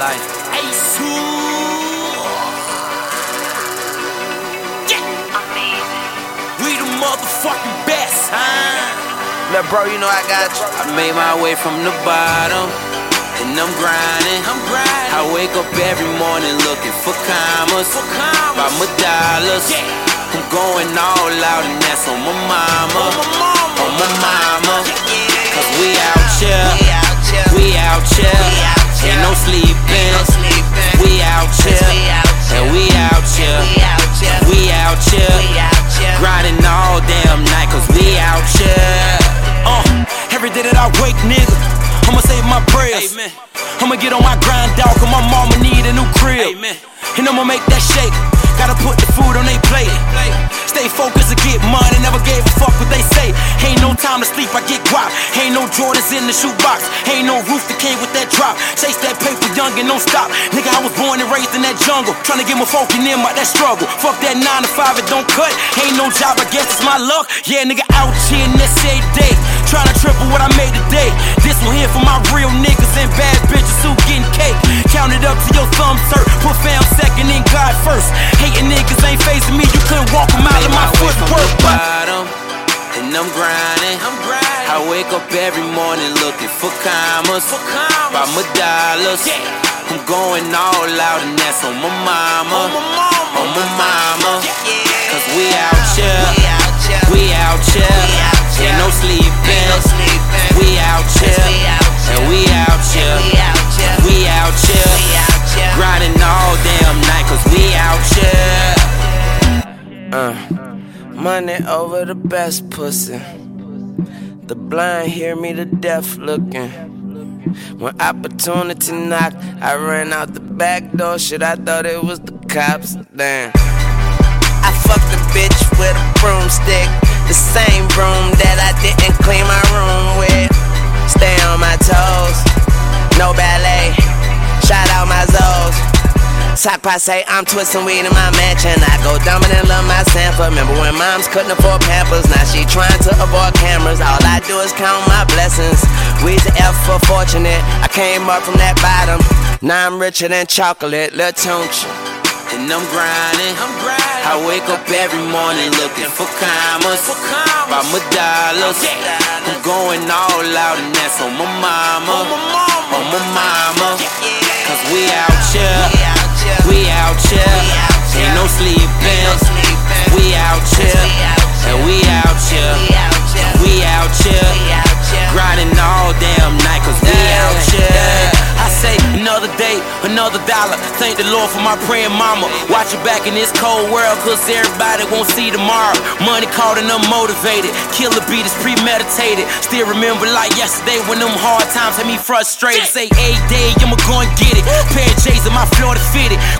life. Ace We the motherfucking best, huh? Look, bro, you know I got you. I made my way from the bottom, and I'm grinding. I'm grinding. I wake up every morning looking for commas, For commas. by my dollars. Yeah. I'm going all out, and that's on my mama. Day that I wake, nigga, I'ma say my prayers. Amen. I'ma get on my grind, dog, cause my mama need a new crib. Amen. And I'ma make that shake. Gotta put the food on they plate. Stay focused and get money, never gave a fuck what they say. Ain't no time to sleep, I get guap. Ain't no Jordans in the shoebox. Ain't no roof that came with that drop. Chase that paper young and don't stop. Nigga, I was born and raised in that jungle. Tryna get my folk in them out that struggle. Fuck that 9 to 5, it don't cut. Ain't no job, I guess it's my luck. Yeah, nigga, out here in this every day. Tryna triple what I made today. This one here for my real niggas and bad bitches who getting cake. Count it up to your thumbs hurt. Put fam second and God first. Hating niggas ain't facing me. You couldn't walk a mile in my footwork. But bottom, and I'm grinding. I'm grinding. I wake up every morning looking for commas, For commas. by my dollars. Yeah. I'm going all out, and that's on my mama. On my mama. On my mama. Yeah. Cause we out here. We money over the best pussy. The blind hear me, the deaf looking. When opportunity knocked, I ran out the back door. Shit, I thought it was the cops. Damn. I fucked a bitch with a broomstick. The same broom that I didn't Sock say I'm twisting weed in my mansion. I go dominant, love my Sanford. Remember when moms couldn't afford pampers? Now she trying to avoid cameras. All I do is count my blessings. We's the F for fortunate. I came up from that bottom. Now I'm richer than chocolate. Lil Tunechi. And I'm grinding. I'm grinding. I wake up every morning looking for commas. For commas. By my dollars. I'm going all out, and that's on my mama. On my out here. We out here. Ain't no sleeping. Ain't no sleeping. We out here. We out here. And we out here. We out here. We out here. We out here. Grinding all damn night, cause we out here. I say another day, another dollar. Thank the Lord for my praying mama. Watch your back in this cold world, cause everybody won't see tomorrow. Money caught and unmotivated. Killer beat is premeditated. Still remember like yesterday when them hard times had me frustrated. Say a day, I'ma go and get it. Pair of J's in my Florida fitted. Quitting out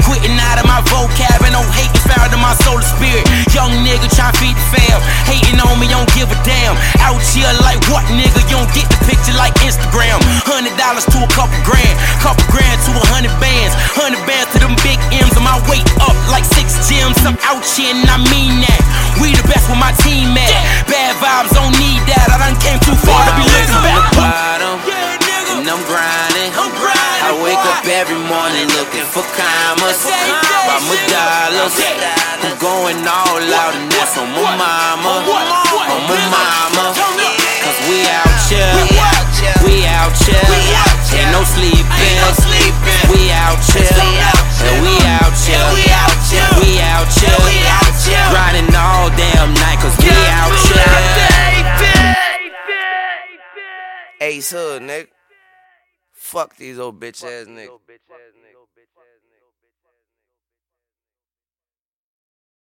nigga tryna feed the fam. Hating on me, don't give a damn. Out here like what nigga? You don't get the picture like Instagram. Hundred dollars to a couple grand. Couple grand to a hundred bands. Hundred bands to them big M's and my weight up like six gyms. I'm out here and I mean that. We the best with my team at. Bad vibes, don't need that. I done came too far to be looking back. bottom, and I'm grinding. I'm grinding, I wake up every morning looking for commas. For commas. By my dollars. Going all out, and that's on my mama. On my mama. Cause we out here. We out here. Ain't no sleeping. We out here. And we out here. We out here. Grinding all damn night, cause we out here. Ace Hood, nigga. Fuck these old bitch ass niggas.